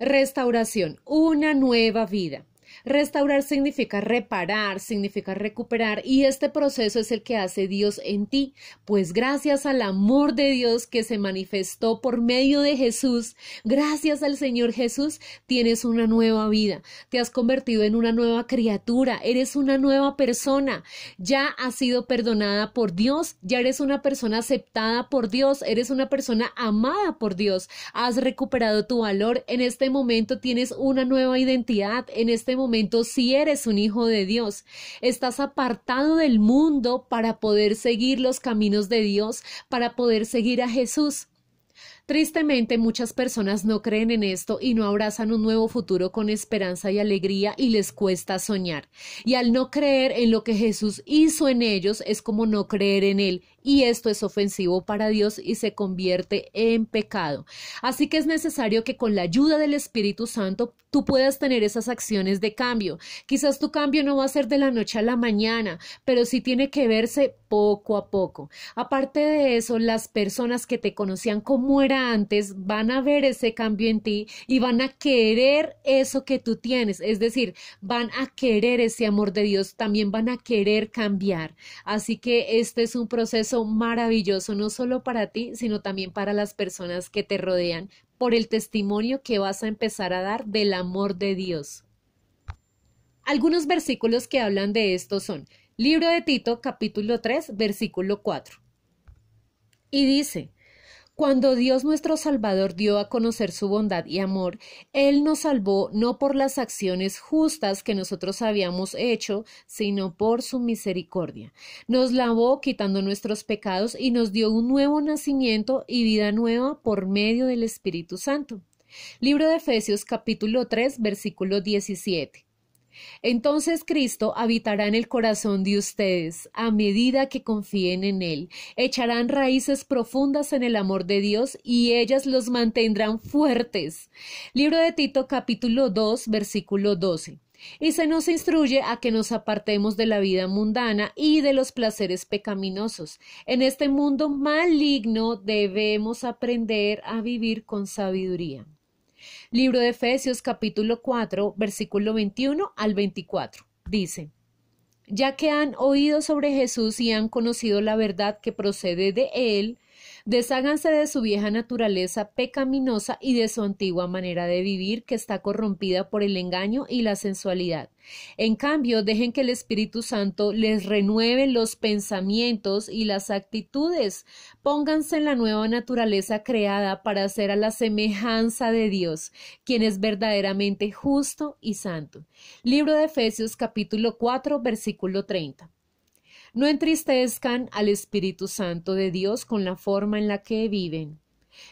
Restauración, una nueva vida. Restaurar significa reparar, significa recuperar y este proceso es el que hace Dios en ti, pues gracias al amor de Dios que se manifestó por medio de Jesús, gracias al Señor Jesús, tienes una nueva vida, te has convertido en una nueva criatura, eres una nueva persona, ya has sido perdonada por Dios, ya eres una persona aceptada por Dios, eres una persona amada por Dios, has recuperado tu valor, en este momento tienes una nueva identidad, en este momento si eres un hijo de Dios. Estás apartado del mundo para poder seguir los caminos de Dios, para poder seguir a Jesús. Tristemente, muchas personas no creen en esto y no abrazan un nuevo futuro con esperanza y alegría y les cuesta soñar. Y al no creer en lo que Jesús hizo en ellos es como no creer en Él y esto es ofensivo para Dios y se convierte en pecado. Así que es necesario que con la ayuda del Espíritu Santo tú puedas tener esas acciones de cambio. Quizás tu cambio no va a ser de la noche a la mañana, pero sí tiene que verse poco a poco. Aparte de eso, las personas que te conocían como era antes van a ver ese cambio en ti y van a querer eso que tú tienes, es decir, van a querer ese amor de Dios, también van a querer cambiar. Así que este es un proceso maravilloso, no solo para ti, sino también para las personas que te rodean, por el testimonio que vas a empezar a dar del amor de Dios. Algunos versículos que hablan de esto son Libro de Tito, capítulo 3, versículo 4. Y dice, cuando Dios nuestro Salvador dio a conocer su bondad y amor, Él nos salvó no por las acciones justas que nosotros habíamos hecho, sino por su misericordia. Nos lavó quitando nuestros pecados y nos dio un nuevo nacimiento y vida nueva por medio del Espíritu Santo. Libro de Efesios capítulo 3 versículo 17. Entonces Cristo habitará en el corazón de ustedes a medida que confíen en Él. Echarán raíces profundas en el amor de Dios y ellas los mantendrán fuertes. Libro de Tito capítulo 2 versículo 12 y se nos instruye a que nos apartemos de la vida mundana y de los placeres pecaminosos. En este mundo maligno debemos aprender a vivir con sabiduría. Libro de Efesios capítulo 4 versículo 21 al 24. Dice, ya que han oído sobre Jesús y han conocido la verdad que procede de él, Desháganse de su vieja naturaleza pecaminosa y de su antigua manera de vivir que está corrompida por el engaño y la sensualidad. En cambio, dejen que el Espíritu Santo les renueve los pensamientos y las actitudes. Pónganse en la nueva naturaleza creada para ser a la semejanza de Dios, quien es verdaderamente justo y santo. Libro de Efesios capítulo 4 versículo 30. No entristezcan al Espíritu Santo de Dios con la forma en la que viven.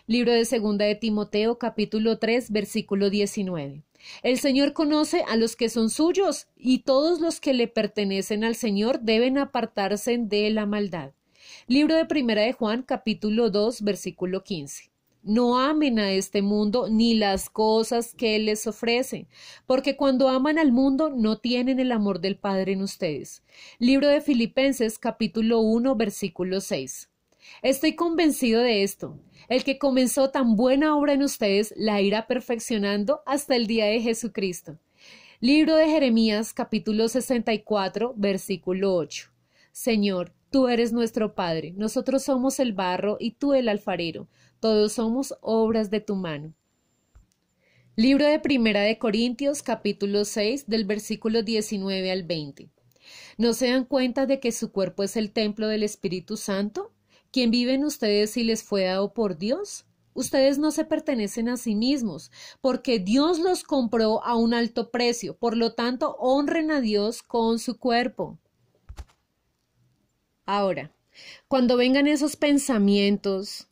Libro de Segunda de Timoteo, capítulo 3, versículo 19. El Señor conoce a los que son suyos, y todos los que le pertenecen al Señor deben apartarse de la maldad. Libro de Primera de Juan, capítulo 2, versículo 15. No amen a este mundo ni las cosas que Él les ofrece, porque cuando aman al mundo no tienen el amor del Padre en ustedes. Libro de Filipenses capítulo 1 versículo 6. Estoy convencido de esto. El que comenzó tan buena obra en ustedes la irá perfeccionando hasta el día de Jesucristo. Libro de Jeremías capítulo 64 versículo 8. Señor, tú eres nuestro Padre, nosotros somos el barro y tú el alfarero todos somos obras de tu mano. Libro de Primera de Corintios, capítulo 6, del versículo 19 al 20. ¿No se dan cuenta de que su cuerpo es el templo del Espíritu Santo, quien vive en ustedes y les fue dado por Dios? Ustedes no se pertenecen a sí mismos, porque Dios los compró a un alto precio. Por lo tanto, honren a Dios con su cuerpo. Ahora, cuando vengan esos pensamientos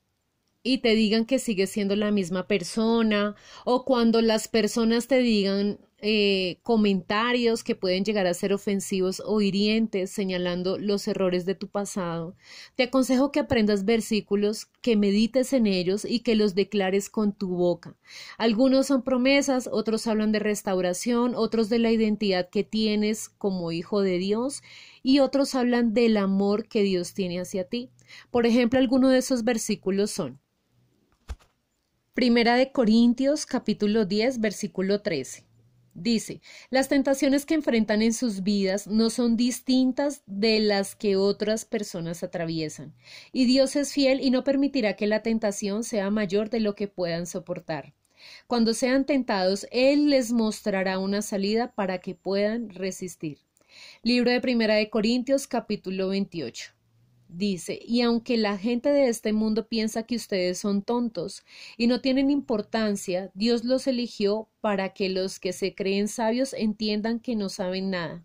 y te digan que sigues siendo la misma persona o cuando las personas te digan eh, comentarios que pueden llegar a ser ofensivos o hirientes señalando los errores de tu pasado. Te aconsejo que aprendas versículos, que medites en ellos y que los declares con tu boca. Algunos son promesas, otros hablan de restauración, otros de la identidad que tienes como hijo de Dios y otros hablan del amor que Dios tiene hacia ti. Por ejemplo, algunos de esos versículos son Primera de Corintios capítulo 10 versículo 13. Dice, las tentaciones que enfrentan en sus vidas no son distintas de las que otras personas atraviesan, y Dios es fiel y no permitirá que la tentación sea mayor de lo que puedan soportar. Cuando sean tentados, Él les mostrará una salida para que puedan resistir. Libro de Primera de Corintios capítulo 28. Dice, y aunque la gente de este mundo piensa que ustedes son tontos y no tienen importancia, Dios los eligió para que los que se creen sabios entiendan que no saben nada.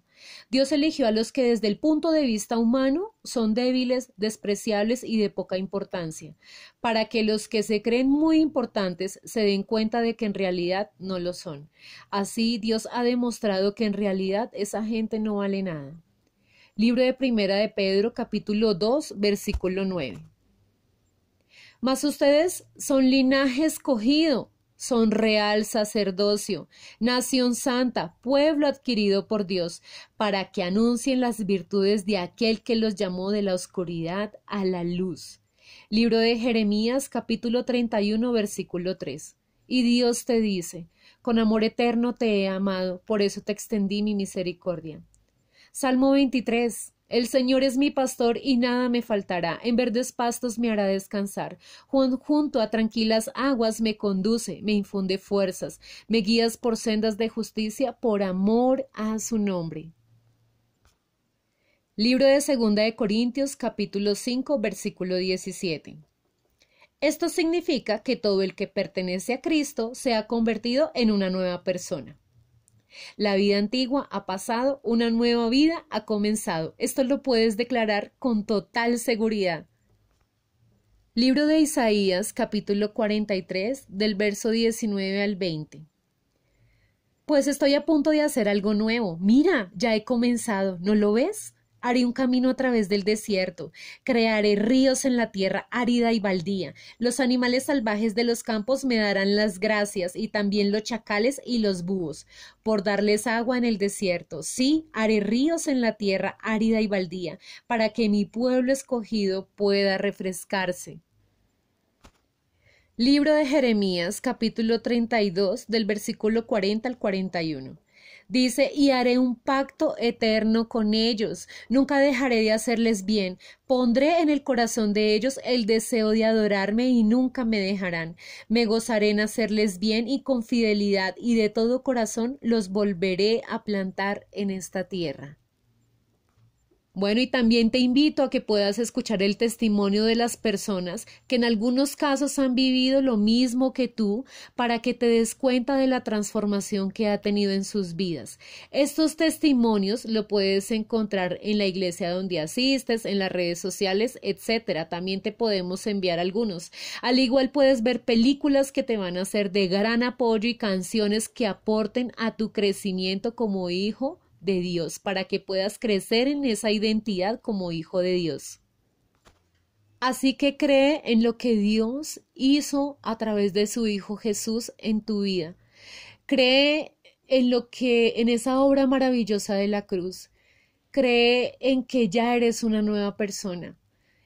Dios eligió a los que desde el punto de vista humano son débiles, despreciables y de poca importancia, para que los que se creen muy importantes se den cuenta de que en realidad no lo son. Así Dios ha demostrado que en realidad esa gente no vale nada. Libro de Primera de Pedro, capítulo 2, versículo 9. Mas ustedes son linaje escogido, son real sacerdocio, nación santa, pueblo adquirido por Dios, para que anuncien las virtudes de aquel que los llamó de la oscuridad a la luz. Libro de Jeremías, capítulo 31, versículo 3. Y Dios te dice, con amor eterno te he amado, por eso te extendí mi misericordia. Salmo 23. El Señor es mi pastor y nada me faltará. En verdes pastos me hará descansar. Junto a tranquilas aguas me conduce, me infunde fuerzas. Me guías por sendas de justicia por amor a su nombre. Libro de Segunda de Corintios, capítulo 5, versículo 17. Esto significa que todo el que pertenece a Cristo se ha convertido en una nueva persona. La vida antigua ha pasado, una nueva vida ha comenzado. Esto lo puedes declarar con total seguridad. Libro de Isaías, capítulo 43, del verso 19 al 20. Pues estoy a punto de hacer algo nuevo. Mira, ya he comenzado. ¿No lo ves? Haré un camino a través del desierto, crearé ríos en la tierra árida y baldía. Los animales salvajes de los campos me darán las gracias, y también los chacales y los búhos, por darles agua en el desierto. Sí, haré ríos en la tierra árida y baldía, para que mi pueblo escogido pueda refrescarse. Libro de Jeremías, capítulo 32, del versículo 40 al 41. Dice, y haré un pacto eterno con ellos, nunca dejaré de hacerles bien, pondré en el corazón de ellos el deseo de adorarme y nunca me dejarán. Me gozaré en hacerles bien y con fidelidad y de todo corazón los volveré a plantar en esta tierra. Bueno, y también te invito a que puedas escuchar el testimonio de las personas que en algunos casos han vivido lo mismo que tú para que te des cuenta de la transformación que ha tenido en sus vidas. Estos testimonios lo puedes encontrar en la iglesia donde asistes, en las redes sociales, etcétera. También te podemos enviar algunos. Al igual puedes ver películas que te van a ser de gran apoyo y canciones que aporten a tu crecimiento como hijo de Dios para que puedas crecer en esa identidad como hijo de Dios. Así que cree en lo que Dios hizo a través de su Hijo Jesús en tu vida. Cree en lo que, en esa obra maravillosa de la cruz. Cree en que ya eres una nueva persona.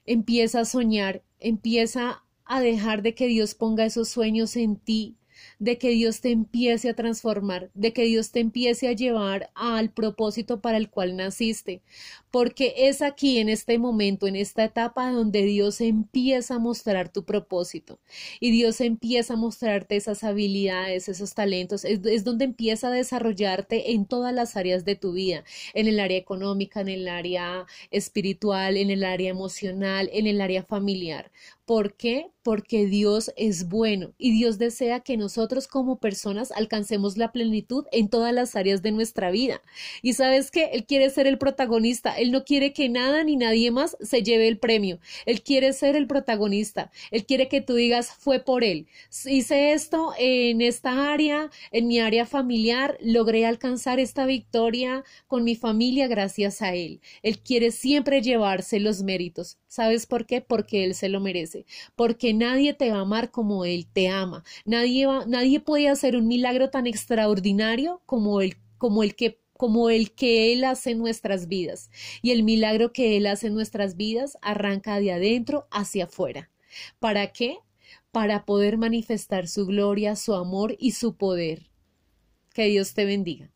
Empieza a soñar, empieza a dejar de que Dios ponga esos sueños en ti, de que Dios te empiece a transformar, de que Dios te empiece a llevar al propósito para el cual naciste, porque es aquí en este momento, en esta etapa donde Dios empieza a mostrar tu propósito. Y Dios empieza a mostrarte esas habilidades, esos talentos, es, donde empieza a desarrollarte en todas las áreas de tu vida, en el área económica, en el área espiritual, en el área emocional, en el área familiar. ¿Por qué? Porque Dios es bueno y Dios desea que nosotros como personas alcancemos la plenitud en todas las áreas de nuestra vida. Y sabes que Él quiere ser el protagonista, Él no quiere que nada ni nadie más se lleve el premio, Él quiere ser el protagonista, Él quiere que tú digas fue por Él. Hice esto en esta área, en mi área familiar, logré alcanzar esta victoria con mi familia gracias a Él. Él quiere siempre llevarse los méritos. ¿Sabes por qué? Porque Él se lo Porque nadie te va a amar como Él te ama. Nadie, va, nadie puede hacer un milagro tan extraordinario como el, como el que como el que Él hace en nuestras vidas. Y el milagro que Él hace en nuestras vidas arranca de adentro hacia afuera. ¿Para qué? para poder manifestar su gloria, su amor y su poder. Que Dios te bendiga.